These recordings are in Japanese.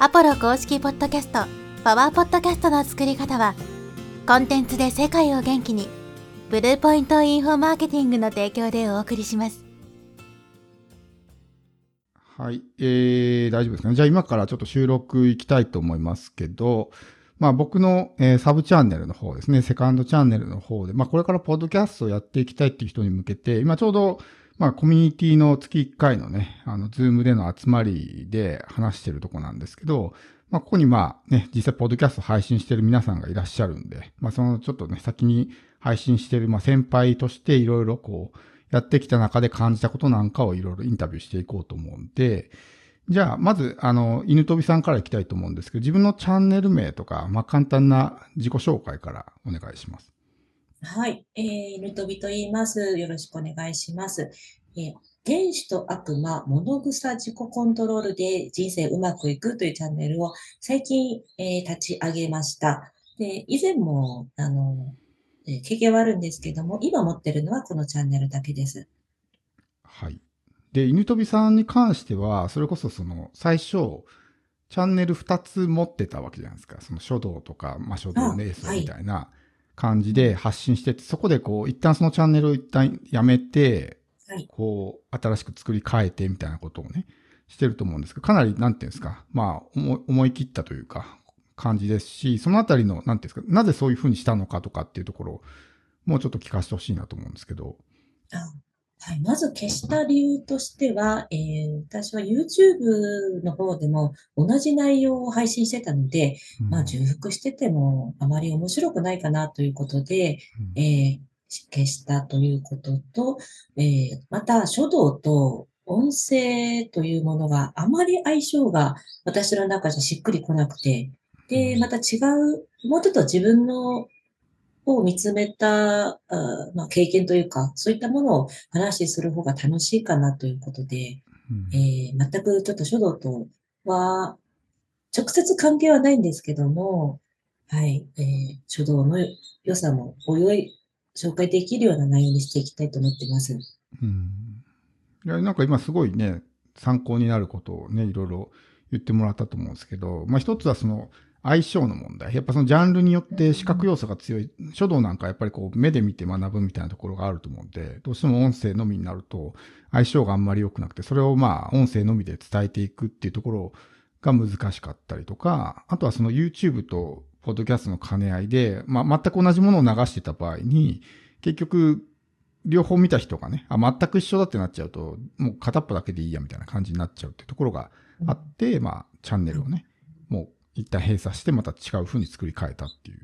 アポロ公式ポッドキャスト、パワーポッドキャストの作り方は、コンテンツで世界を元気に、ブルーポイントインフォマーケティングの提供でお送りします。はい、えー、大丈夫ですかね。じゃあ今からちょっと収録いきたいと思いますけど、まあ僕の、えー、サブチャンネルの方ですね、セカンドチャンネルの方で、まあこれからポッドキャストをやっていきたいっていう人に向けて、今ちょうど、まあコミュニティの月1回のね、あの、ズームでの集まりで話してるとこなんですけど、まあここにまあね、実際ポッドキャスト配信してる皆さんがいらっしゃるんで、まあそのちょっとね、先に配信してる、まあ先輩としていろいろこう、やってきた中で感じたことなんかをいろいろインタビューしていこうと思うんで、じゃあ、まず、あの、犬飛びさんからいきたいと思うんですけど、自分のチャンネル名とか、まあ、簡単な自己紹介からお願いします。はい、えー、犬飛と言います。よろしくお願いします。えー、天使と悪魔、物草自己コントロールで人生うまくいくというチャンネルを最近、えー、立ち上げました。で、以前も、あの、えー、経験はあるんですけども、今持ってるのはこのチャンネルだけです。はい。で、犬飛さんに関しては、それこそその、最初、チャンネル2つ持ってたわけじゃないですか。その書道とか、まあ、書道瞑想みたいな感じで発信してて、はい、そこでこう、一旦そのチャンネルを一旦やめて、はい、こう、新しく作り変えてみたいなことをね、してると思うんですけど、かなり、なんていうんですか、まあ、思い切ったというか、感じですし、そのあたりの、なんていうんですか、なぜそういうふうにしたのかとかっていうところを、もうちょっと聞かせてほしいなと思うんですけど。はい、まず消した理由としては、えー、私は YouTube の方でも同じ内容を配信してたので、うん、まあ重複しててもあまり面白くないかなということで、うん、えー、消したということと、えー、また書道と音声というものがあまり相性が私の中じゃしっくりこなくて、で、また違う、もうちょっと自分のを見つめた、あまあ、経験というか、そういったものを話する方が楽しいかなということで、うん、えー、全くちょっと書道とは、直接関係はないんですけども、はい、えー、書道の良さもおいおい紹介できるような内容にしていきたいと思ってます。うん。いや、なんか今すごいね、参考になることをね、いろいろ言ってもらったと思うんですけど、まあ一つはその、相性の問題。やっぱそのジャンルによって視覚要素が強い。書道なんかやっぱりこう目で見て学ぶみたいなところがあると思うんで、どうしても音声のみになると相性があんまり良くなくて、それをまあ音声のみで伝えていくっていうところが難しかったりとか、あとはその YouTube とポッドキャストの兼ね合いで、まあ全く同じものを流してた場合に、結局両方見た人がね、あ、全く一緒だってなっちゃうと、もう片っぽだけでいいやみたいな感じになっちゃうっていうところがあって、まあチャンネルをね、一旦閉鎖してまた違う風に作り変えたっていう。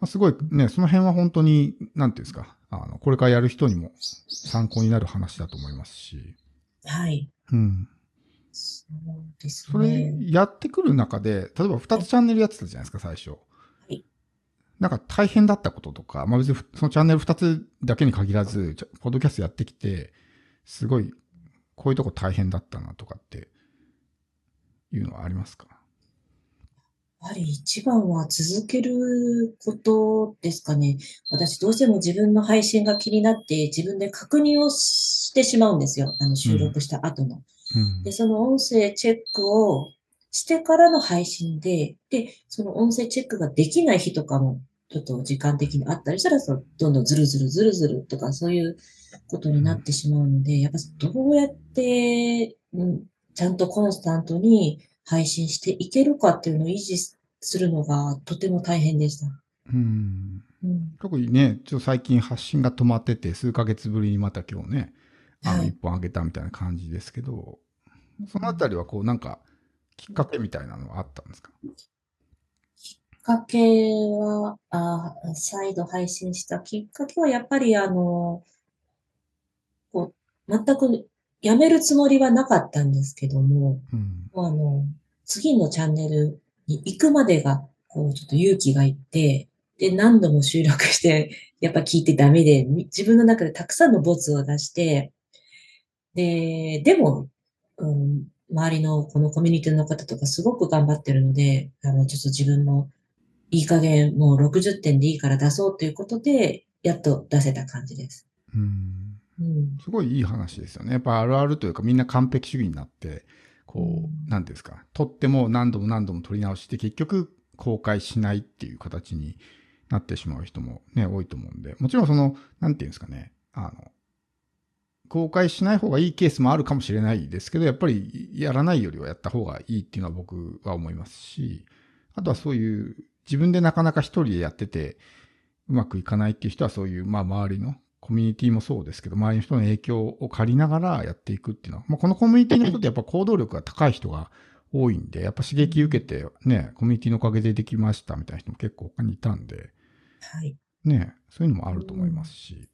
まあ、すごいね、その辺は本当に、なんていうんですか、あの、これからやる人にも参考になる話だと思いますし。はい。うん。そうですね。それやってくる中で、例えば2つチャンネルやってたじゃないですか、最初。はい。なんか大変だったこととか、まあ別にそのチャンネル2つだけに限らず、ポッドキャストやってきて、すごい、こういうとこ大変だったなとかっていうのはありますか？やはり一番は続けることですかね。私どうしても自分の配信が気になって自分で確認をしてしまうんですよ。あの収録した後の。うん、で、その音声チェックをしてからの配信で、で、その音声チェックができない日とかもちょっと時間的にあったりしたら、どんどんズルズルズルズルとかそういうことになってしまうので、やっぱどうやって、うん、ちゃんとコンスタントに配信していけるかっていうのを維持するのがとても大変でした。うん。うん、特にね、ちょっと最近発信が止まってて、数ヶ月ぶりにまた今日ね、あの、一本あげたみたいな感じですけど、はい、そのあたりはこう、なんか、きっかけみたいなのはあったんですか？きっかけは、あ再度配信したきっかけは、やっぱりあの、こう、全くやめるつもりはなかったんですけども、うん、あの、次のチャンネルに行くまでが、こう、ちょっと勇気がいって、で、何度も収録して、やっぱ聞いてダメで、自分の中でたくさんのボツを出して、で、でも、うん、周りのこのコミュニティの方とかすごく頑張ってるので、あの、ちょっと自分もいい加減もう60点でいいから出そうということで、やっと出せた感じです。うんすごいいい話ですよね。やっぱあるあるというかみんな完璧主義になって、こうん。う、なんていうんですか、撮っても何度も何度も撮り直して、結局公開しないっていう形になってしまう人もね、多いと思うんで、もちろんその、なんていうんですかね、あの、公開しない方がいいケースもあるかもしれないですけど、やっぱりやらないよりはやった方がいいっていうのは僕は思いますし、あとはそういう自分でなかなか一人でやっててうまくいかないっていう人はそういう、まあ周りのコミュニティもそうですけど、周りの人の影響を借りながらやっていくっていうのは、まあこのコミュニティの人ってやっぱ行動力が高い人が多いんで、やっぱ刺激受けてね、コミュニティのおかげでできましたみたいな人も結構他にいたんで、はい。ね、そういうのもあると思いますし。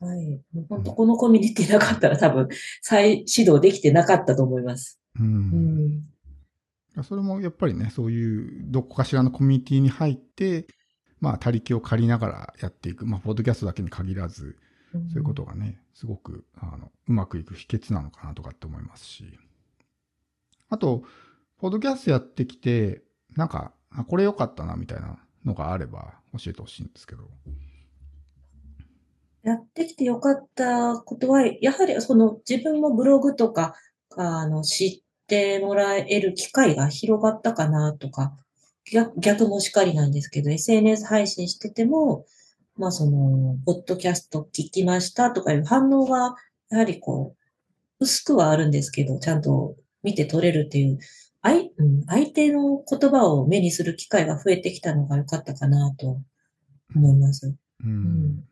はい。本当このコミュニティなかったら多分再始動できてなかったと思います。う。うんん。それもやっぱりね、そういうどこかしらのコミュニティに入って、まあ、他力を借りながらやっていく。まあ、ポッドキャストだけに限らず、そういうことがね、すごく、あの、うまくいく秘訣なのかなとかって思いますし。あと、ポッドキャストやってきて、なんか、あこれ良かったなみたいなのがあれば教えてほしいんですけど。やってきてよかったことは、やはりその自分もブログとか、あの、知ってもらえる機会が広がったかなとか、逆逆もしかりなんですけど、SNS 配信してても、まあその、ポッドキャスト聞きましたとかいう反応が、やはりこう、薄くはあるんですけど、ちゃんと見て取れるっていう、相うん相手の言葉を目にする機会が増えてきたのが良かったかなと思います。うんん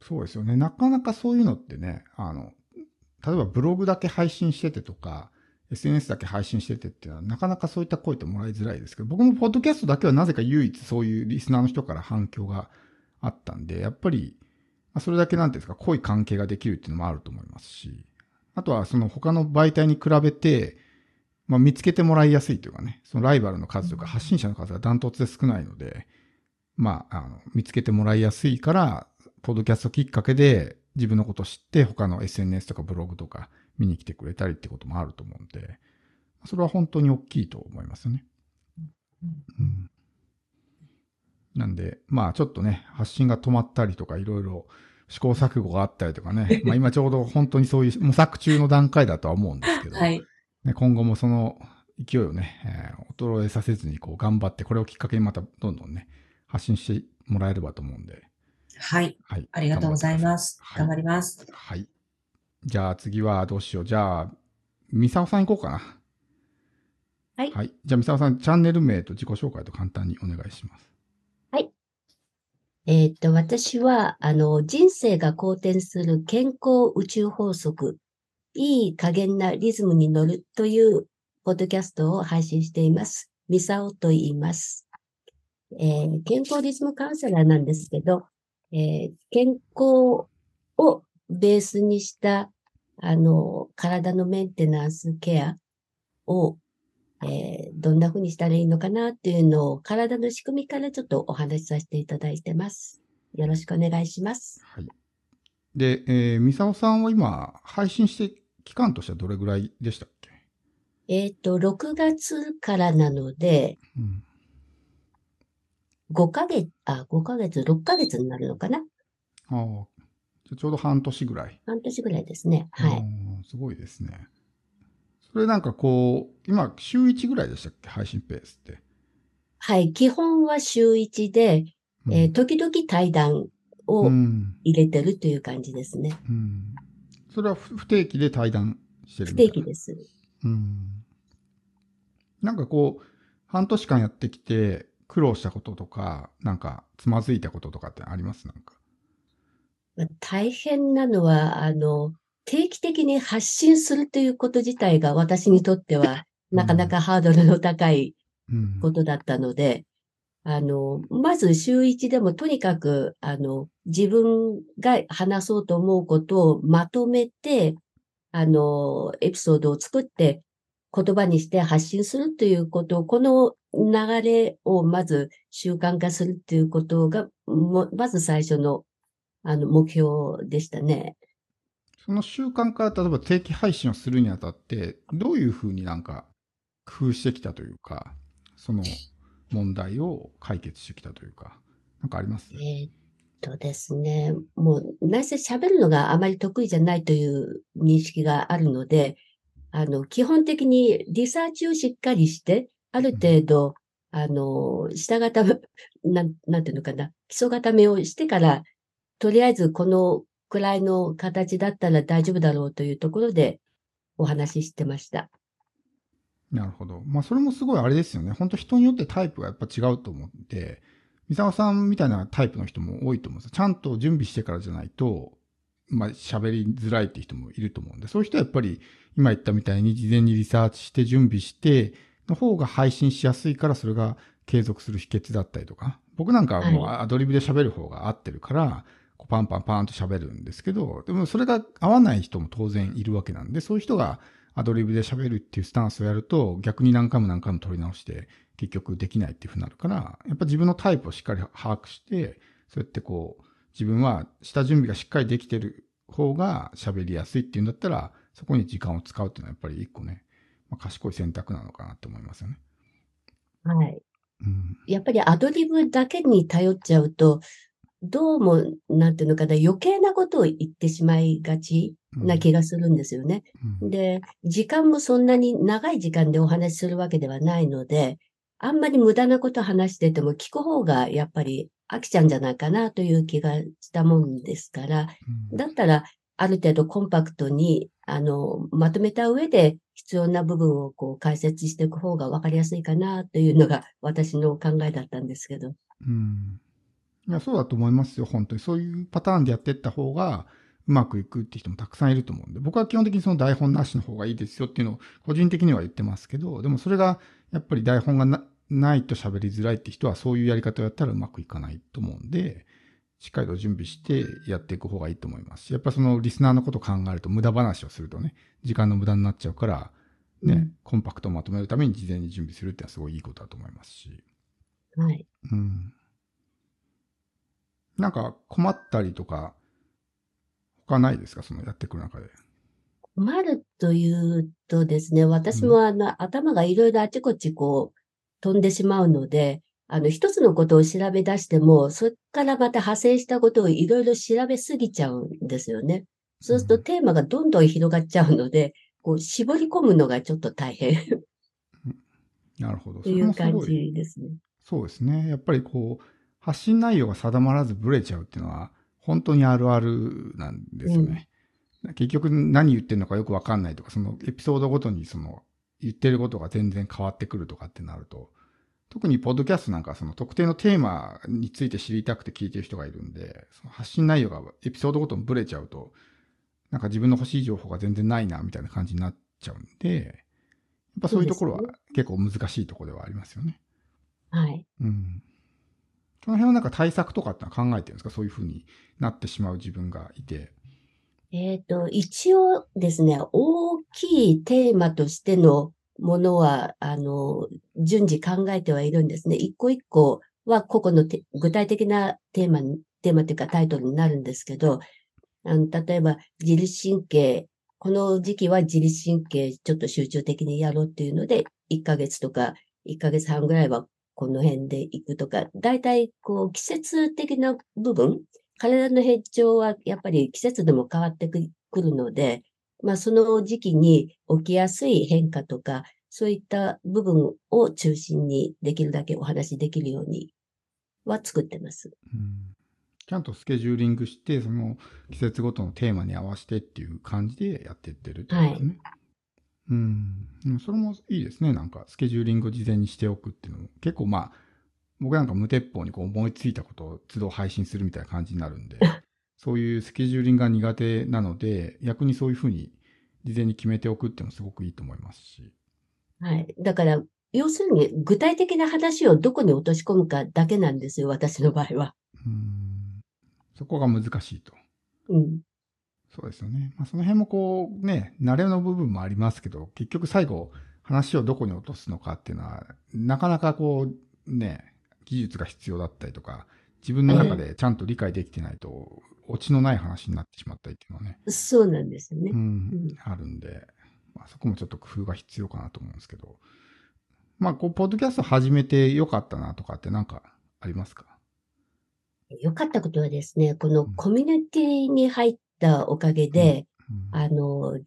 そうですよね。なかなかそういうのってね、あの、例えばブログだけ配信しててとか、SNS だけ配信しててっていうのは、なかなかそういった声ってもらいづらいですけど、僕もポッドキャストだけはなぜか唯一そういうリスナーの人から反響があったんで、やっぱり、それだけなんていうんですか、濃い関係ができるっていうのもあると思いますし、あとはその他の媒体に比べて、まあ、見つけてもらいやすいというかね、そのライバルの数とか発信者の数がダントツで少ないので、まあ、あの、見つけてもらいやすいから、ポッドキャストきっかけで自分のことを知って他の SNS とかブログとか見に来てくれたりってこともあると思うんで、それは本当に大きいと思いますよね。うん、なんで、まあちょっとね、発信が止まったりとかいろいろ試行錯誤があったりとかね、まあ今ちょうど本当にそういう模索中の段階だとは思うんですけど、はい。ね、今後もその勢いをね、えー衰えさせずにこう頑張って、これをきっかけにまたどんどんね、発信してもらえればと思うんで、はい。はい。ありがとうございます。頑張ります。はい。はい。じゃあ次はどうしよう。じゃあ、ミサオさん行こうかな。はいはい。じゃあ、ミサオさん、チャンネル名と自己紹介と簡単にお願いします。えーっと、私は、あの、人生が好転する健康宇宙法則、いい加減なリズムに乗るというポッドキャストを配信しています。ミサオと言います。えー健康リズムカウンセラーなんですけど、えー健康をベースにした、あの、体のメンテナンスケアを、えーどんな風にしたらいいのかなっていうのを体の仕組みからちょっとお話しさせていただいてます。よろしくお願いします。はい。で、えー、ミサオさんは今、配信して期間としてはどれぐらいでしたっけ？えっ、と、6月からなので、うん。5ヶ月、あ、5ヶ月、6ヶ月になるのかな？ああ。ちょうど半年ぐらい。半年ぐらいですね。はい。い。すごいですね。それなんかこう、今、週1ぐらいでしたっけ？配信ペースって。はい。基本は週1で、うんえー時々対談うをん。入れてるという感じですね。うん。それは不不定期で対談してる不みたいな？定期です。うん。なんかこう、半年間やってきて、苦労したこととか、なんか、つまずいたこととかってあります？なんか。まあ大変なのは、あの、定期的に発信するということ自体が私にとっては、なかなかハードルの高いうん。ことだったので、あの、まず週一でもとにかく、あの、自分が話そうと思うことをまとめて、あの、エピソードを作って言葉にして発信するということを、この流れをまず習慣化するということが、もまず最初の、あの、目標でしたね。その習慣から例えば定期配信をするにあたって、どういうふうになんか工夫してきたというか、その問題を解決してきたというか、なんかあります？えーっとですね、もう、内せ喋るのがあまり得意じゃないという認識があるので、あの、基本的にリサーチをしっかりして、ある程度、あの、下固め、なん、なんていうのかな、基礎固めをしてから、とりあえずこのくらいの形だったら大丈夫だろうというところでお話ししてました。なるほど。まあ、それもすごいあれですよね。本当人によってタイプがやっぱ違うと思って、三沢さんみたいなタイプの人も多いと思うんですよ。ちゃんと準備してからじゃないと、まあ、喋りづらいっていう人もいると思うんで、そういう人はやっぱり、今言ったみたいに事前にリサーチして準備して、の方が配信しやすいから、それが継続する秘訣だったりとか。僕なんかはもうアドリブで喋る方が合ってるから、こうパンパンパンと喋るんですけど、でもそれが合わない人も当然いるわけなんで、そういう人がアドリブで喋るっていうスタンスをやると、逆に何回も何回も取り直して、結局できないっていうふうになるから、やっぱ自分のタイプをしっかり把握して、そうやってこう、自分は下準備がしっかりできてる方が喋りやすいっていうんだったら、そこに時間を使うっていうのはやっぱり一個ね、まあ、賢い選択なのかなって思いますよね。はい。うん。やっぱりアドリブだけに頼っちゃうと、どうも、なんていうのかな、余計なことを言ってしまいがちな気がするんですよね。うんで、時間もそんなに長い時間でお話しするわけではないので、あんまり無駄なこと話してても聞く方がやっぱり飽きちゃうんじゃないかなという気がしたもんですから、うんだったらある程度コンパクトに、あの、まとめた上で必要な部分をこう解説していく方がわかりやすいかなというのが私の考えだったんですけど。うん。いや、そうだと思いますよ、本当に。そういうパターンでやっていった方が、うまくいくって人もたくさんいると思うんで、僕は基本的にその台本なしの方がいいですよっていうのを個人的には言ってますけど、でもそれがやっぱり台本がなないと喋りづらいって人はそういうやり方をやったらうまくいかないと思うんで、しっかりと準備してやっていく方がいいと思いますし、やっぱそのリスナーのことを考えると無駄話をするとね、時間の無駄になっちゃうから、ね、うんコンパクトをまとめるために事前に準備するってのはすごいいいことだと思いますし。はい。うん。なんか困ったりとか、他ないですか？そのやってくる中で。困るというとですね、私もあの、頭がいろいろあちこちこう飛んでしまうので、あの、一つのことを調べ出しても、それからまた派生したことをいろいろ調べすぎちゃうんですよね。そうするとテーマがどんどん広がっちゃうので、こう絞り込むのがちょっと大変なるほど。という感じですね。そうですね。やっぱりこう、発信内容が定まらずブレちゃうっていうのは、本当にあるあるなんですよね。結局何言ってるのかよくわかんないとか、そのエピソードごとにその言ってることが全然変わってくるとかってなると、特にポッドキャストなんかはその特定のテーマについて知りたくて聞いてる人がいるんで、その発信内容がエピソードごとにブレちゃうと、なんか自分の欲しい情報が全然ないなみたいな感じになっちゃうんで、やっぱそういうところは結構難しいところではありますよね。はい。うん。その辺はなんか対策とかって考えてるんですか？そういうふうになってしまう自分がいて。えっと、一応ですね、大きいテーマとしてのものは、あの、順次考えてはいるんですね。一個一個は個々のて具体的なテーマ、テーマっていうかタイトルになるんですけど、あの例えば自律神経、この時期は自律神経ちょっと集中的にやろうっていうので、1ヶ月とか1ヶ月半ぐらいはこの辺で行くとか、だいたいこう季節的な部分、体の変調はやっぱり季節でも変わってくくるので、まあその時期に起きやすい変化とか、そういった部分を中心にできるだけお話しできるようには作ってます。うん。ちゃんとスケジューリングして、その季節ごとのテーマに合わせてっていう感じでやっていってるってことですね。うん。うんそれもいいですね。なんかスケジューリングを事前にしておくっていうのも。結構まあ、僕なんか無鉄砲にこう思いついたことを都度配信するみたいな感じになるんで、そういうスケジューリングが苦手なので、逆にそういうふうに事前に決めておくっていうのもすごくいいと思いますし。はい。だから、要するに具体的な話をどこに落とし込むかだけなんですよ、私の場合は。うん。そこが難しいと。うん。そうですよね。まあ、その辺もこうね、慣れの部分もありますけど、結局最後、話をどこに落とすのかっていうのは、なかなかこう、ね、技術が必要だったりとか、自分の中でちゃんと理解できてないと、オチのない話になってしまったりっていうのはね、そうなんですよね。う。んうん、あるんで、まあ、そこもちょっと工夫が必要かなと思うんですけど、まあ、こう、ポッドキャスト始めてよかったなとかってなんかありますか？良かったことはですね、このうん。コミュニティに入ったおかげで、うんあの、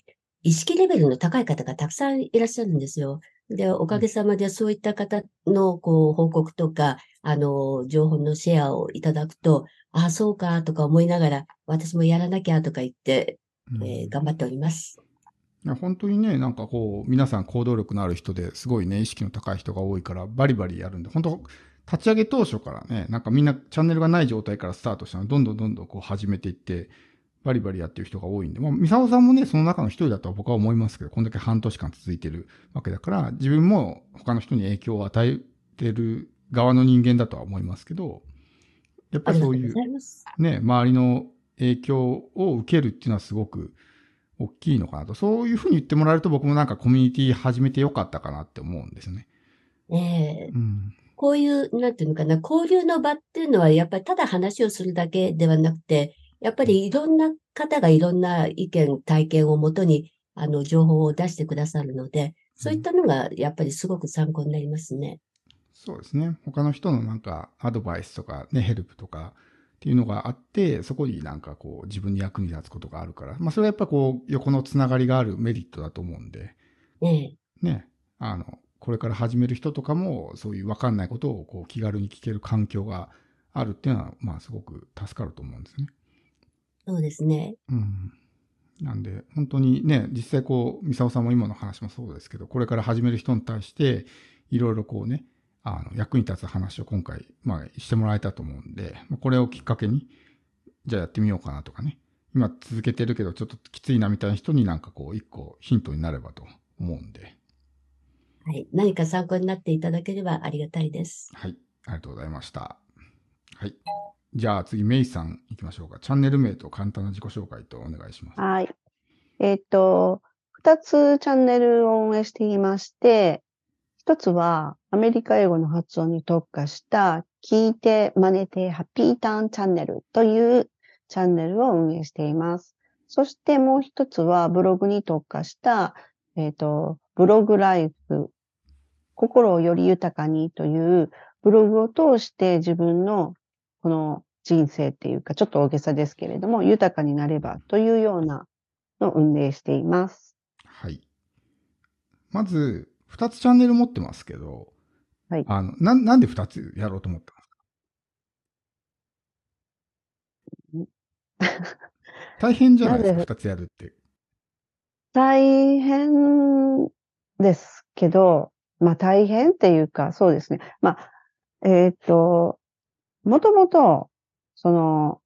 意識レベルの高い方がたくさんいらっしゃるんですよ。で、おかげさまでそういった方の、こう、報告とか、あの、情報のシェアをいただくと、ああ、そうか、とか思いながら、私もやらなきゃ、とか言って、うんえー頑張っております。本当にね、なんかこう、皆さん行動力のある人ですごいね、意識の高い人が多いから、バリバリやるんで、本当、立ち上げ当初からね、なんかみんなチャンネルがない状態からスタートしたのどんどんどんどんこう始めていって、バリバリやってる人が多いんで、まあ、ミサオさんもね、その中の一人だとは僕は思いますけど、こんだけ半年間続いてるわけだから、自分も他の人に影響を与えてる側の人間だとは思いますけど、やっぱありそういう。ね、周りの影響を受けるっていうのはすごく大きいのかなと。そういうふうに言ってもらえると僕もなんかコミュニティ始めてよかったかなって思うんですよね。ええうん。こういう、なんていうのかな、交流の場っていうのは、やっぱりただ話をするだけではなくて、やっぱりいろんな方がいろんな意見、体験をもとに、あの、情報を出してくださるので、そういったのが、やっぱりすごく参考になりますね。そうですね。他の人のなんかアドバイスとかね、ヘルプとかっていうのがあって、そこになんかこう自分に役に立つことがあるから、まあそれはやっぱこう横のつながりがあるメリットだと思うんで、ええね、あの、これから始める人とかもそういうわかんないことをこう気軽に聞ける環境があるっていうのは、まあすごく助かると思うんですね。そうですね。うん。なんで、本当にね、実際こう、ミサオさんも今の話もそうですけど、これから始める人に対して、いろいろこうね、あの、役に立つ話を今回、まあ、してもらえたと思うんで、まあこれをきっかけに、じゃあやってみようかなとかね。今続けてるけど、ちょっときついなみたいな人になんかこう、一個ヒントになればと思うんで、はい。何か参考になっていただければありがたいです。はい。ありがとうございました。はい。じゃあ次、メイさん行きましょうか。チャンネル名と簡単な自己紹介とお願いします。はい。えっと、二つチャンネルを運営していまして、一つはアメリカ英語の発音に特化した聞いて真似てハッピーターンチャンネルというチャンネルを運営しています。そしてもう一つはブログに特化した、えっと、ブログライフ、心をより豊かにというブログを通して自分のこの人生っていうか、ちょっと大げさですけれども、豊かになればというようなのを運営しています。はい。まず、二つチャンネル持ってますけど、はいあの、な、なんで二つやろうと思ったんですか？大変じゃないですか、なぜ二つやるって。大変ですけど、まあ大変っていうか、そうですね。まあ、えっ、と、もともと、その、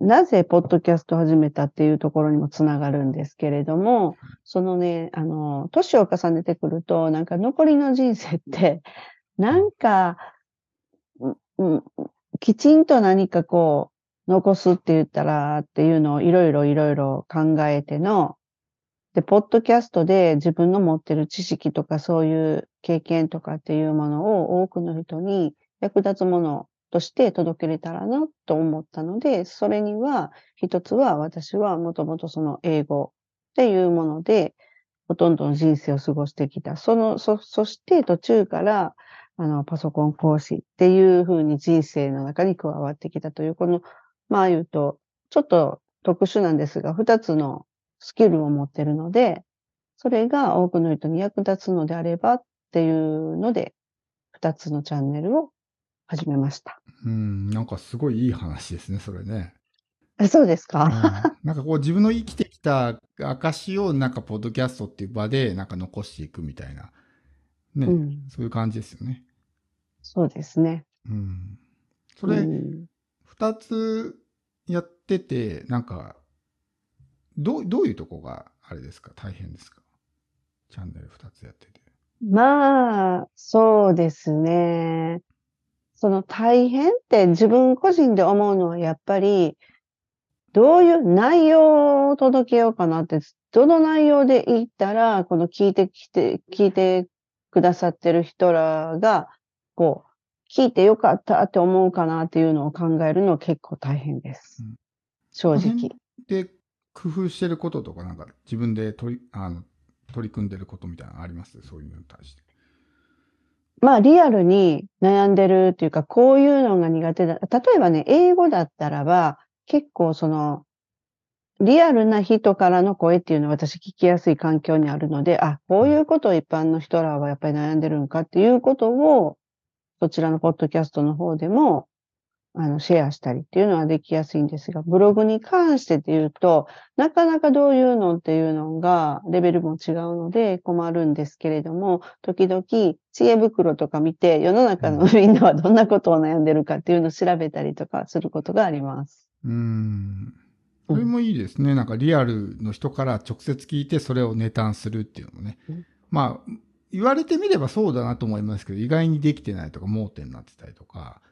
なぜポッドキャスト始めたっていうところにもつながるんですけれども、そのね、あの、年を重ねてくると、なんか残りの人生って、なんか、ううきちんと何かこう、残すって言ったらっていうのをいろいろいろいろ考えての、で、ポッドキャストで自分の持ってる知識とかそういう経験とかっていうものを多くの人に役立つものとして届けれたらなと思ったので、それには一つは私はもともとその英語っていうものでほとんどの人生を過ごしてきた。その、そ、そして途中からあのパソコン講師っていうふうに人生の中に加わってきたという、この、まあ言うと、ちょっと特殊なんですが、二つのスキルを持ってるので、それが多くの人に役立つのであればっていうので、二つのチャンネルを始めました。うん、なんかすごいいい話ですね、それね。えそうですうんか、なんかこう自分の生きてきた証をなんかポッドキャストっていう場でなんか残していくみたいな。ね、うん、そういう感じですよね。そうですね。うん。それ、うん二つやってて、なんか、どう、どういうとこがあれですか？大変ですか？チャンネル二つやってて。まあ、そうですね。その大変って自分個人で思うのはやっぱり、どういう内容を届けようかなって、どの内容で言ったら、この聞いてきて、聞いてくださってる人らが、こう、聞いてよかったって思うかなっていうのを考えるのは結構大変ですうん。正直辺。で、工夫してることとか、なんか自分で取り、あの、取り組んでることみたいなのあります？そういうのに対して。まあ、リアルに悩んでるっていうか、こういうのが苦手だ。例えばね、英語だったらば、結構その、リアルな人からの声っていうのは私聞きやすい環境にあるので、あ、こういうことを一般の人らはやっぱり悩んでるのかっていうことを、そちらのポッドキャストの方でも、あの、シェアしたりっていうのはできやすいんですが、ブログに関してっていうと、なかなかどういうのっていうのが、レベルも違うので困るんですけれども、時々知恵袋とか見て、世の中のみんなはどんなことを悩んでるかっていうのを調べたりとかすることがあります。うん。それもいいですね。なんかリアルの人から直接聞いてそれをネタにするっていうのもねうん。まあ、言われてみればそうだなと思いますけど、意外にできてないとか盲点になってたりとか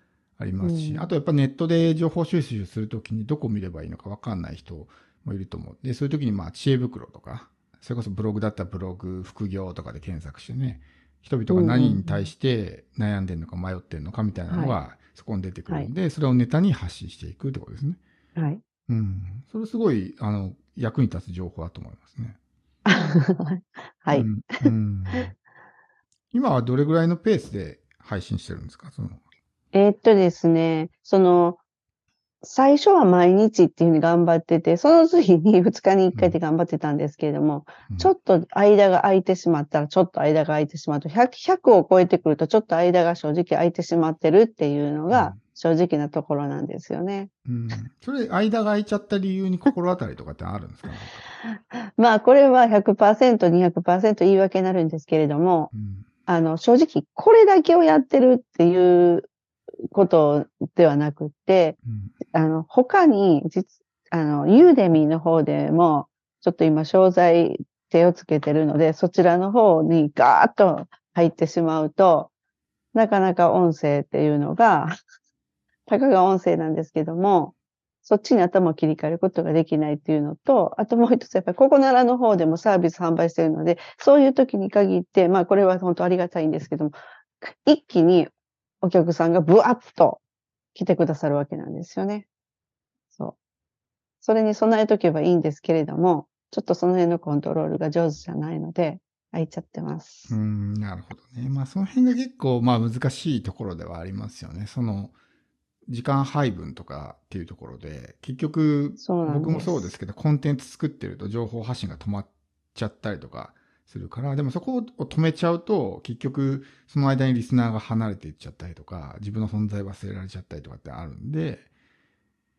ありますし、うんあとやっぱネットで情報収集するときにどこ見ればいいのかわかんない人もいると思う。で、そういう時にまあ知恵袋とか、それこそブログだったらブログ、副業とかで検索してね、人々が何に対して悩んでるのか迷ってるのかみたいなのがそこに出てくるんで、それをネタに発信していくってことですね。はい。うん。それすごい、あの、役に立つ情報だと思いますね。はい。うんうん今はどれぐらいのペースで配信してるんですか？その、えーっとですね、その、最初は毎日っていうふうに頑張ってて、その次に 2日に1回で頑張ってたんですけれども、うんちょっと間が空いてしまったら、ちょっと間が空いてしまうと、100、100を超えてくると、ちょっと間が正直空いてしまってるっていうのがうん正直なところなんですよね。うん。それ、間が空いちゃった理由に心当たりとかってあるんですか？まあ、これは100%、200%言い訳になるんですけれども、うん。あの、正直、これだけをやってるっていうことではなくって、うん。あの、他に、実、あの、ユーデミーの方でも、ちょっと今、商材手をつけてるので、そちらの方にガーッと入ってしまうと、なかなか音声っていうのが、たかが音声なんですけども、そっちに頭を切り替えることができないっていうのと、あともう一つ、やっぱりここならの方でもサービス販売してるので、そういう時に限って、まあこれは本当ありがたいんですけども、一気にお客さんがブワッと来てくださるわけなんですよね。そう。それに備えとけばいいんですけれども、ちょっとその辺のコントロールが上手じゃないので、空いちゃってます。うん、なるほどね。まあ、その辺が結構、まあ、難しいところではありますよね。その、時間配分とかっていうところで、結局。僕もそうですけど、コンテンツ作ってると情報発信が止まっちゃったりとかするから、でもそこを止めちゃうと、結局、その間にリスナーが離れていっちゃったりとか、自分の存在忘れられちゃったりとかってあるんで、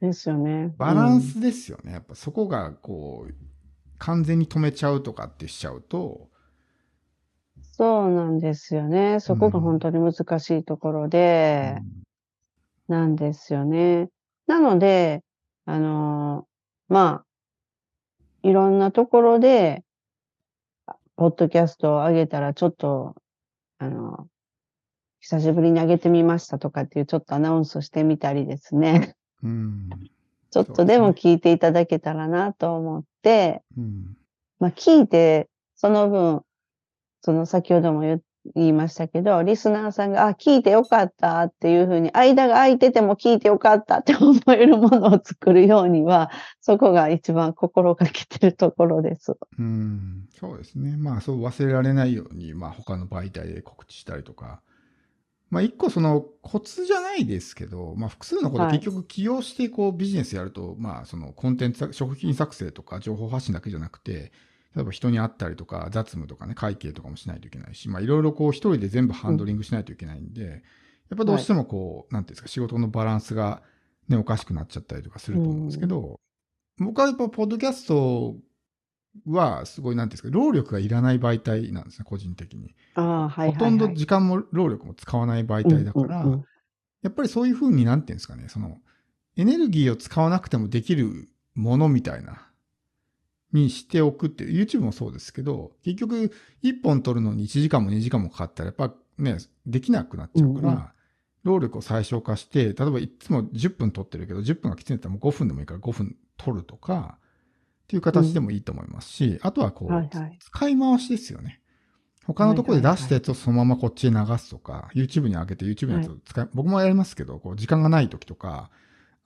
ですよね。バランスですよね。やっぱそこが、こう、完全に止めちゃうとかってしちゃうと、うんそうなんですよね。そこが本当に難しいところで、なんですよね。なので、あのーまあ、いろんなところで、あポッドキャストを上げたらちょっと、あの久しぶりに上げてみましたとかっていうちょっとアナウンスをしてみたりですね。うん。ちょっとでも聞いていただけたらなと思って、うん。まあ聞いて、その分、その先ほども言言いましたけど、リスナーさんが、あ、聞いてよかったっていうふうに、間が空いてても聞いてよかったって思えるものを作るようには、そこが一番心がけてるところです。うん、そうですね。まあ、そう忘れられないように、まあ、他の媒体で告知したりとか。まあ、一個そのコツじゃないですけど、まあ、複数のことはい結局起用してこうビジネスやると、まあ、そのコンテンツ、食品作成とか情報発信だけじゃなくて、例えば人に会ったりとか、雑務とかね、会計とかもしないといけないし、まあ、いろいろこう一人で全部ハンドリングしないといけないんで、やっぱどうしてもこう、なんていうんですか、仕事のバランスがね、おかしくなっちゃったりとかすると思うんですけど、僕はやっぱ、ポッドキャストは、すごい、なんていうんですか、労力がいらない媒体なんですね、個人的に。ああ、はいはい、はい。ほとんど時間も労力も使わない媒体だから、うんうんうんやっぱりそういうふうになんていうんですかね、その、エネルギーを使わなくてもできるものみたいな、にしておくって、YouTube もそうですけど、結局、1本撮るのに1時間も2時間もかかったら、やっぱね、できなくなっちゃうから、労力を最小化して、例えばいつも10分撮ってるけど、10分がきついんだったらもう5分でもいいから5分撮るとか、っていう形でもいいと思いますし、あとはこう、使い回しですよね。他のところで出したやつをそのままこっちへ流すとか、YouTube に上げて YouTube のやつを使い、僕もやりますけど、こう時間がない時とか、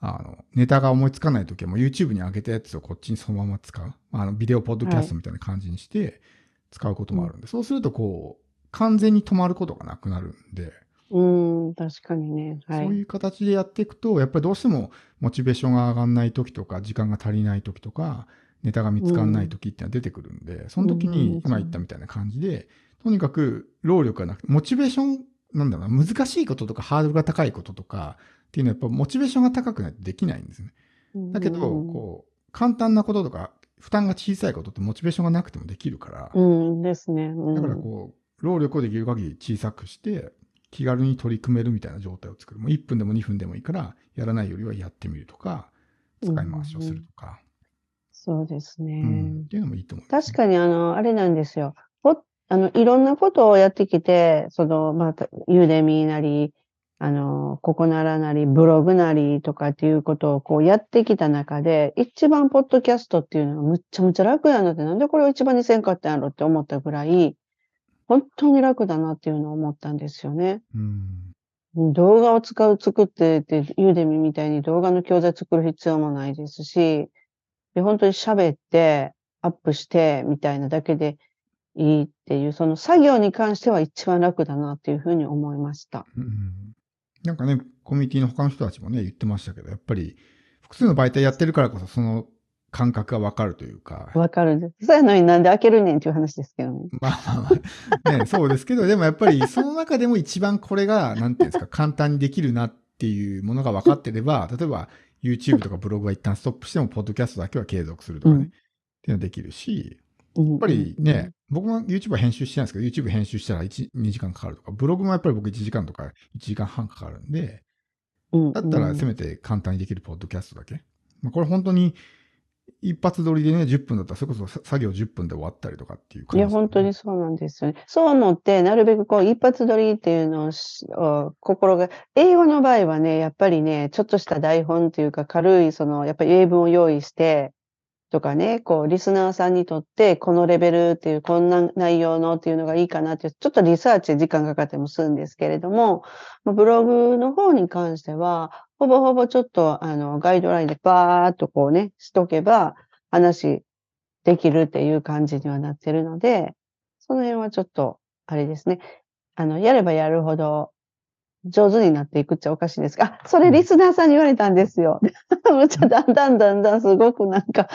あの、ネタが思いつかない時はもう YouTube に上げたやつをこっちにそのまま使う。あの、ビデオポッドキャストみたいな感じにして使うこともあるんで、そうするとこう、完全に止まることがなくなるんで、うーん。ん、確かにね。はい。そういう形でやっていくと、やっぱりどうしてもモチベーションが上がんない時とか、時間が足りない時とか、ネタが見つかんない時っていうのは出てくるんで、その時うんに今言ったみたいな感じで、とにかく労力がなくて、モチベーション、なんだろうな、難しいこととかハードルが高いこととかっていうのはやっぱモチベーションが高くないとできないんですね。だけど、こう、簡単なこととか、負担が小さいことってモチベーションがなくてもできるから、うん、ですね。うんだからこう、労力をできる限り小さくして、気軽に取り組めるみたいな状態を作る。もう1分でも2分でもいいから、やらないよりはやってみるとか、使い回しをするとか、そうですね。うんっていうのもいいと思う、確かに、あの、あれなんですよ。ほあの、いろんなことをやってきて、その、また、ユーデミーなり、あの、ココナラなり、ブログなりとかっていうことをこうやってきた中で、一番ポッドキャストっていうのがむっちゃむちゃ楽やなって、なんでこれを一番にせんかったんやろって思ったぐらい、本当に楽だなっていうのを思ったんですよね。うん。動画を使う、作ってって、ユーデミみたいに動画の教材作る必要もないですし、で本当に喋って、アップして、みたいなだけでいいっていう、その作業に関しては一番楽だなっていうふうに思いました。うんなんかね、コミュニティの他の人たちもね、言ってましたけど、やっぱり、複数の媒体やってるからこそ、その感覚がわかるというか、わかるんです。そうやのになんで開けるねんっていう話ですけどね。まあまあまあ、ね、そうですけど、でもやっぱりその中でも一番これが、なんていうんですか、簡単にできるなっていうものが分かってれば、例えば YouTube とかブログは一旦ストップしても、ポッドキャストだけは継続するとかね、うん。っていうのができるし、やっぱりね、僕も YouTube は編集してないんですけど、YouTube 編集したら1、2時間かかるとか、ブログもやっぱり僕1時間とか1時間半かかるんで、だったらせめて簡単にできるポッドキャストだけ。まあ、これ本当に一発撮りでね、10分だったら、それこそ作業10分で終わったりとかっていういや、感じですね、本当にそうなんですよね。そう思って、なるべくこう、一発撮りっていうのを心が、英語の場合はね、やっぱりね、ちょっとした台本というか、軽い、その、やっぱり英文を用意して、とかね、こう、リスナーさんにとって、このレベルっていう、こんな内容のっていうのがいいかなって、ちょっとリサーチ時間かかってもするんですけれども、ブログの方に関しては、ほぼほぼちょっと、あの、ガイドラインでバーっとこうね、しとけば、話できるっていう感じにはなってるので、その辺はちょっと、あれですね。あの、やればやるほど、上手になっていくっちゃおかしいですが、あ、それリスナーさんに言われたんですよ。むっちゃだんだんだんだんすごくなんか、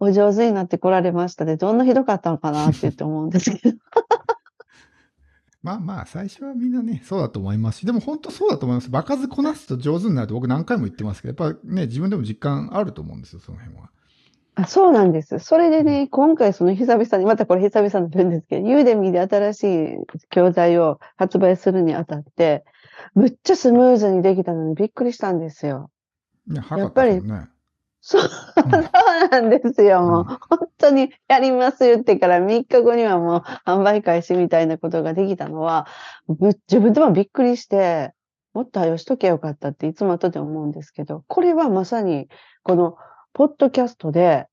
お上手になってこられましたで、どんなひどかったのかなって言って思うんですけど。まあまあ、最初はみんなね、そうだと思いますし、でも本当そうだと思います。場数こなすと上手になると僕何回も言ってますけど、やっぱね、自分でも実感あると思うんですよ、その辺は。あそうなんです。それでね、今回その久々に、またこれ久々になるんですけど、ユーデミーで新しい教材を発売するにあたって、むっちゃスムーズにできたのにびっくりしたんですよ。ね、早かったですよね。そう、なんですよ。もう、うん本当にやります言ってから3日後にはもう販売開始みたいなことができたのは、ぶ自分でもびっくりして、もっと早よしとけばよかったっていつも後で思うんですけど、これはまさに、この、ポッドキャストで、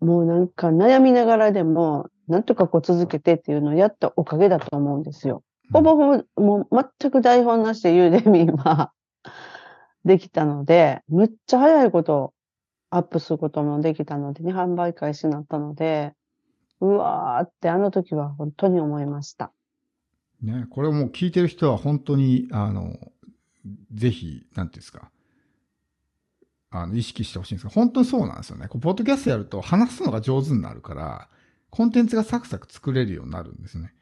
もうなんか悩みながらでも、なんとかこう続けてっていうのをやったおかげだと思うんですよ。ほぼほぼ、もう全く台本なしでユーデミーは できたので、むっちゃ早いことアップすることもできたのでね、販売開始になったので、うわーってあの時は本当に思いました。ね、これも聞いてる人は本当に、あの、ぜひ、なんていうんですか、あの、意識してほしいんですが、本当にそうなんですよね。こうポッドキャストやると話すのが上手になるから、コンテンツがサクサク作れるようになるんですね。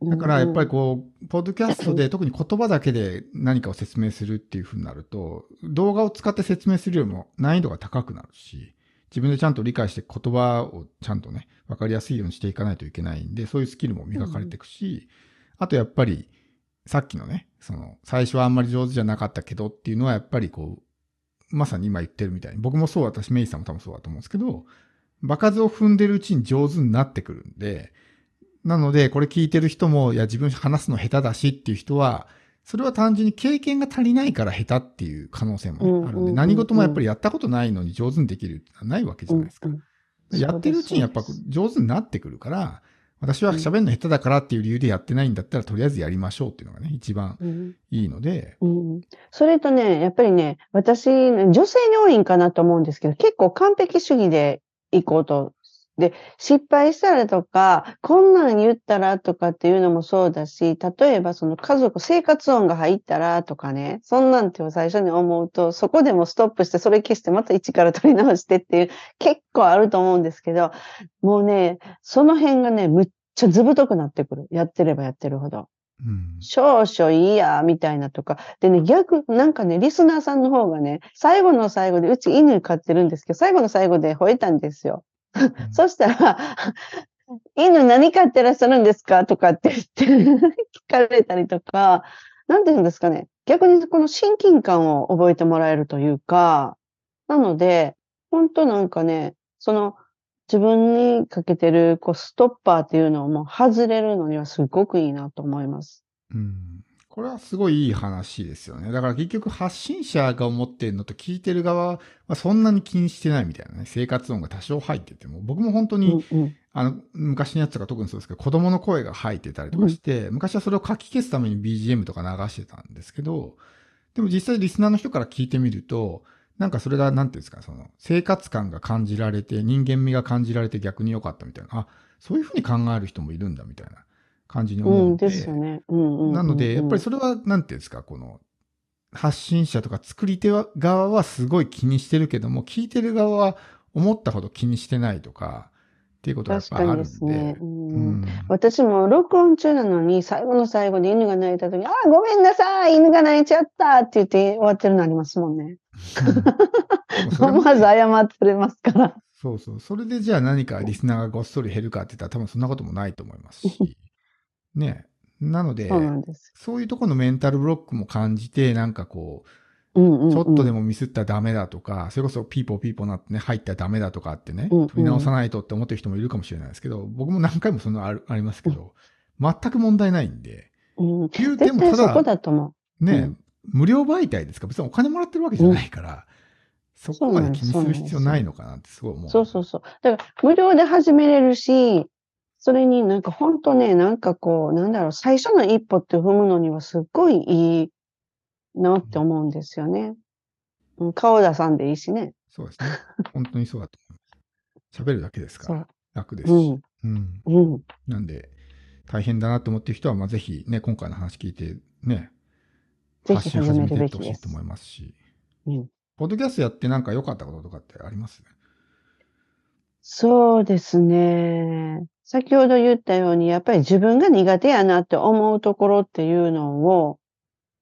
だからやっぱりこう、ポッドキャストで特に言葉だけで何かを説明するっていう風になると、動画を使って説明するよりも難易度が高くなるし、自分でちゃんと理解して言葉をちゃんとね、わかりやすいようにしていかないといけないんで、そういうスキルも磨かれていくし、あとやっぱり、さっきのね、その、最初はあんまり上手じゃなかったけどっていうのはやっぱりこう、まさに今言ってるみたいに、僕もそう、私、メイさんも多分そうだと思うんですけど、場数を踏んでるうちに上手になってくるんで、なので、これ聞いてる人も、いや、自分話すの下手だしっていう人は、それは単純に経験が足りないから下手っていう可能性もね、あるんで、何事もやっぱりやったことないのに上手にできるってのはないわけじゃないですか。やってるうちにやっぱ上手になってくるから、私は喋るの下手だからっていう理由でやってないんだったら、とりあえずやりましょうっていうのがね、一番うんいいので、うん。それとね、やっぱりね、私、女性に多いんかなと思うんですけど、結構完璧主義で行こうとで、失敗したらとか、こんなん言ったらとかっていうのもそうだし、例えばその家族、生活音が入ったらとかね、そんなんて最初に思うと、そこでもストップして、それ消してまた一から取り直してっていう、結構あると思うんですけど、もうね、その辺がね、むっちゃずぶとくなってくる。やってればやってるほど。うん。少々いいや、みたいなとか。でね、逆、なんかね、リスナーさんの方がね、最後の最後で、うち犬飼ってるんですけど、最後の最後で吠えたんですよ。そしたら、犬何飼ってらっしゃるんですか？とかって言って 聞かれたりとか、なんて言うんですかね。逆にこの親近感を覚えてもらえるというか、なので、本当なんかね、その自分にかけてるこうストッパーっていうのをもう外れるのにはすごくいいなと思います。うん。これはすごいいい話ですよね。だから結局発信者が思ってるのと聞いてる側はそんなに気にしてないみたいなね。生活音が多少入ってても。僕も本当うに、んうん。あの、昔のやつとか特にそうですけど、子供の声が入ってたりとかして、昔はそれを書き消すために BGM とか流してたんですけど、でも実際リスナーの人から聞いてみると、なんかそれが、なんていうんですか、その、生活感が感じられて、人間味が感じられて逆に良かったみたいな、あ、そういうふうに考える人もいるんだみたいな感じに思ううんんで、ですよね。うんうんうんうんなので、やっぱりそれは、なんていうんですか、この、発信者とか作り手側はすごい気にしてるけども、聞いてる側は思ったほど気にしてないとか、っていうことはやっぱりあるんで。ですねうんうん私も録音中なのに、最後の最後で犬が泣いた時に、ああ、ごめんなさい、犬が泣いちゃったって言って終わってるのありますもんね。思わず謝ってくれますから。そうそう。それでじゃあ何かリスナーがごっそり減るかって言ったら多分そんなこともないと思いますし。ね。なのでそう、なんです。そういうところのメンタルブロックも感じて、なんかこうんうんうんう、ちょっとでもミスったらダメだとか、それこそピーポーピーポーなってね、入ったらダメだとかってね、うんうん取り直さないとって思ってる人もいるかもしれないですけど、僕も何回もそのあるありますけど、全く問題ないんで、うん、言うてもただ、だね、うん無料媒体ですか？ら、別にお金もらってるわけじゃないから、そこまで気にする必要ないのかなってすごい思う。う。そうそうそう。だから、無料で始めれるし、それになんか本当ね、なんかこう、なんだろう、最初の一歩って踏むのにはすっごいいいなって思うんですよね。うん、顔出さんでいいしね。そうですね。本当にそうだと思います。喋るだけですから。楽ですし。うん、うん。うん。なんで、大変だなと思ってる人は、まあ、ぜひね、今回の話聞いて、ね、ぜ発信始めひ始めるていってほしいと。思いますし、うんポッドキャストやってなんか良かったこととかってあります？そうですね。先ほど言ったように、やっぱり自分が苦手やなって思うところっていうのを、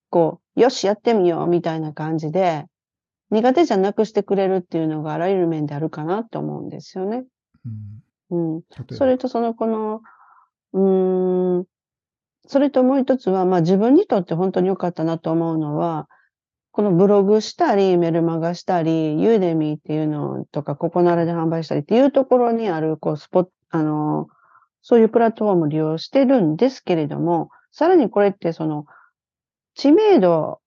こう、よし、やってみようみたいな感じで、苦手じゃなくしてくれるっていうのがあらゆる面であるかなって思うんですよね。うん。うん。それとその、この、うーん、それともう一つは、まあ自分にとって本当に良かったなと思うのは、このブログしたり、メルマガしたり、ユーデミーっていうのとか、ココナラで販売したりっていうところにある、こう、スポット、あの、そういうプラットフォームを利用してるんですけれども、さらにこれってその、知名度を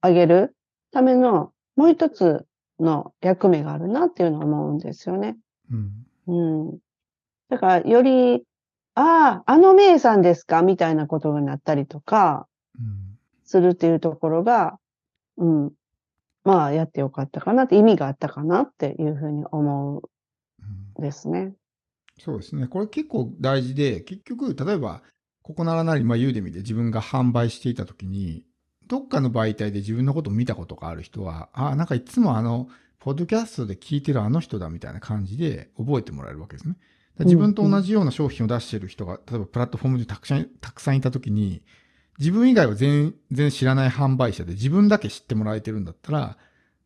上げるためのもう一つの役目があるなっていうのを思うんですよね。うん。うん。だから、より、ああ、あの名さんですかみたいなことになったりとか、うん。するっていうところが、うん。まあ、やってよかったかなって、意味があったかなっていうふうに思うんうんですね。そうですね。これ結構大事で、結局、例えば、ここならなり、まあ、ユーデミで自分が販売していたときに、どっかの媒体で自分のことを見たことがある人は、ああ、なんかいつもあの、ポッドキャストで聞いてるあの人だみたいな感じで覚えてもらえるわけですね。自分と同じような商品を出してる人が、例えばプラットフォームでたくさん、たくさんいたときに、自分以外は全然知らない販売者で自分だけ知ってもらえてるんだったら、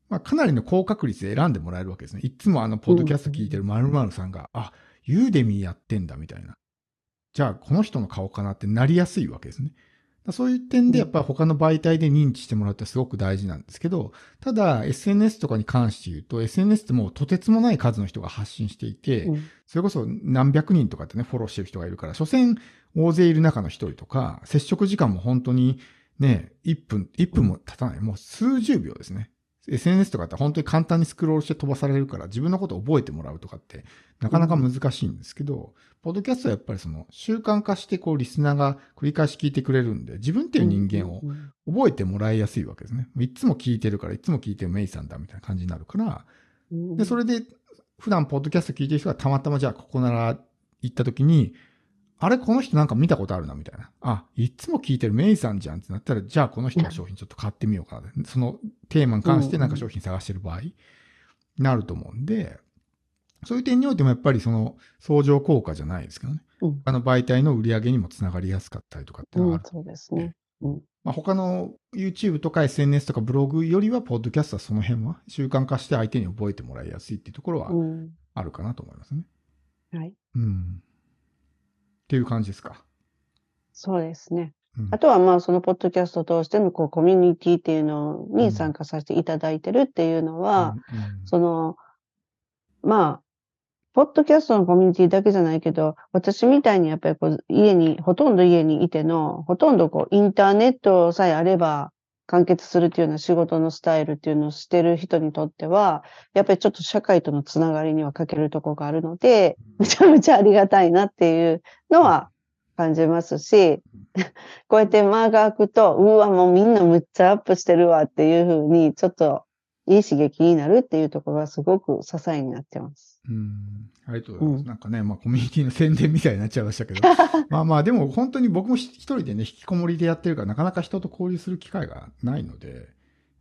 まあ、かなりの高確率で選んでもらえるわけですね。いつもあの、ポッドキャスト聞いてる〇〇さんが、あ、ユーデミーやってんだみたいな。じゃあ、この人の顔かなってなりやすいわけですね。そういう点で、やっぱり他の媒体で認知してもらうってすごく大事なんですけど、ただ、SNS とかに関して言うと、SNS ってもうとてつもない数の人が発信していて、うんそれこそ何百人とかってね、フォローしてる人がいるから、所詮大勢いる中の一人とか、接触時間も本当にね、1分、1分も経たない、もう数十秒ですね。SNS とかって本当に簡単にスクロールして飛ばされるから、自分のことを覚えてもらうとかって、なかなか難しいんですけど、ポッドキャストはやっぱりその習慣化してこうリスナーが繰り返し聞いてくれるんで、自分っていう人間をうん覚えてもらいやすいわけですね。いつも聞いてるから、いつも聞いてるメイさんだみたいな感じになるから、うんで、それで、普段ポッドキャスト聞いてる人がたまたまじゃあここなら行った時に、あれこの人なんか見たことあるなみたいな。あ、いつも聞いてるメイさんじゃんってなったら、じゃあこの人の商品ちょっと買ってみようかな。そのテーマに関してなんか商品探してる場合、なると思うんで、そういう点においてもやっぱりその相乗効果じゃないですけどね。うん他の媒体の売り上げにもつながりやすかったりとかっていうのがある。うん、そうですね。うん。まあ、他の YouTube とか SNS とかブログよりは、ポッドキャストはその辺は習慣化して相手に覚えてもらいやすいっていうところはうん。あるかなと思いますね。はい。うん。っていう感じですか？そうですね。うんあとはまあそのポッドキャストを通してのこうコミュニティっていうのうんに参加させていただいてるっていうのは、うんその、まあ、ポッドキャストのコミュニティだけじゃないけど、私みたいにやっぱりこう家に、ほとんど家にいての、ほとんどこうインターネットさえあれば完結するっていうような仕事のスタイルっていうのをしてる人にとっては、やっぱりちょっと社会とのつながりには欠けるところがあるので、めちゃめちゃありがたいなっていうのは感じますし、こうやって間が空くと、うわ、もうみんなむっちゃアップしてるわっていうふうに、ちょっといい刺激になるっていうところがすごく支えになってます。うん。ありがとうございます。うんなんかね、まあコミュニティの宣伝みたいになっちゃいましたけど。まあまあ、でも本当に僕も一人でね、引きこもりでやってるから、なかなか人と交流する機会がないので、やっ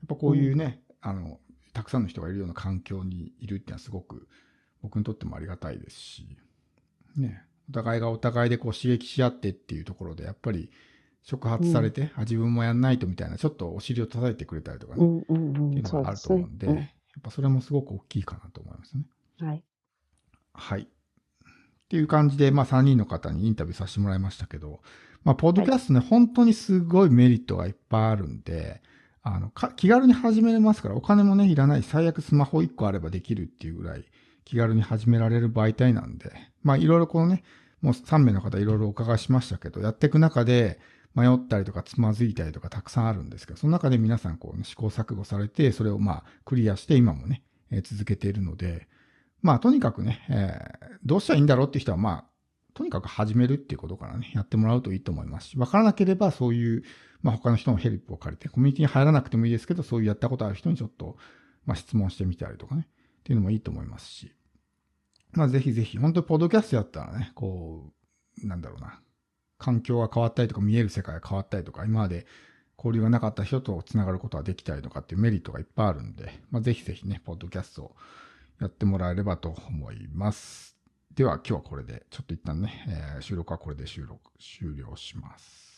ぱこういうね、あの、たくさんの人がいるような環境にいるっていうのはすごく僕にとってもありがたいですし、ね、お互いがお互いでこう刺激し合ってっていうところで、やっぱり触発されて、あ、自分もやんないとみたいな、ちょっとお尻を叩いてくれたりとかね、うんうんう。っていうんのがあると思うんで、。やっぱそれもすごく大きいかなと思いますね。うんはい。はい。っていう感じで、まあ3人の方にインタビューさせてもらいましたけど、まあ、ポッドキャストね、本当にすごいメリットがいっぱいあるんで、あの、か気軽に始めれますから、お金もね、いらない、最悪スマホ1個あればできるっていうぐらい、気軽に始められる媒体なんで、まあ、いろいろこのね、もう3名の方いろいろお伺いしましたけど、やっていく中で、迷ったりとかつまずいたりとかたくさんあるんですけど、その中で皆さんこう、ね、試行錯誤されて、それをまあ、クリアして今もね、えー続けているので、まあ、とにかくね、えーどうしたらいいんだろうって人は、まあ、とにかく始めるっていうことからね、やってもらうといいと思いますし、わからなければそういう、まあ、他の人のヘルプを借りて、コミュニティに入らなくてもいいですけど、そういうやったことある人にちょっと、まあ、質問してみたりとかね、っていうのもいいと思いますし、まあ、ぜひぜひ、本当にポッドキャストやったらね、こう、なんだろうな、環境が変わったりとか、見える世界が変わったりとか、今まで交流がなかった人と繋がることができたりとかっていうメリットがいっぱいあるんで、まあ、ぜひぜひね、ポッドキャストをやってもらえればと思います。では今日はこれで、ちょっと一旦ね、えー収録はこれで収録、終了します。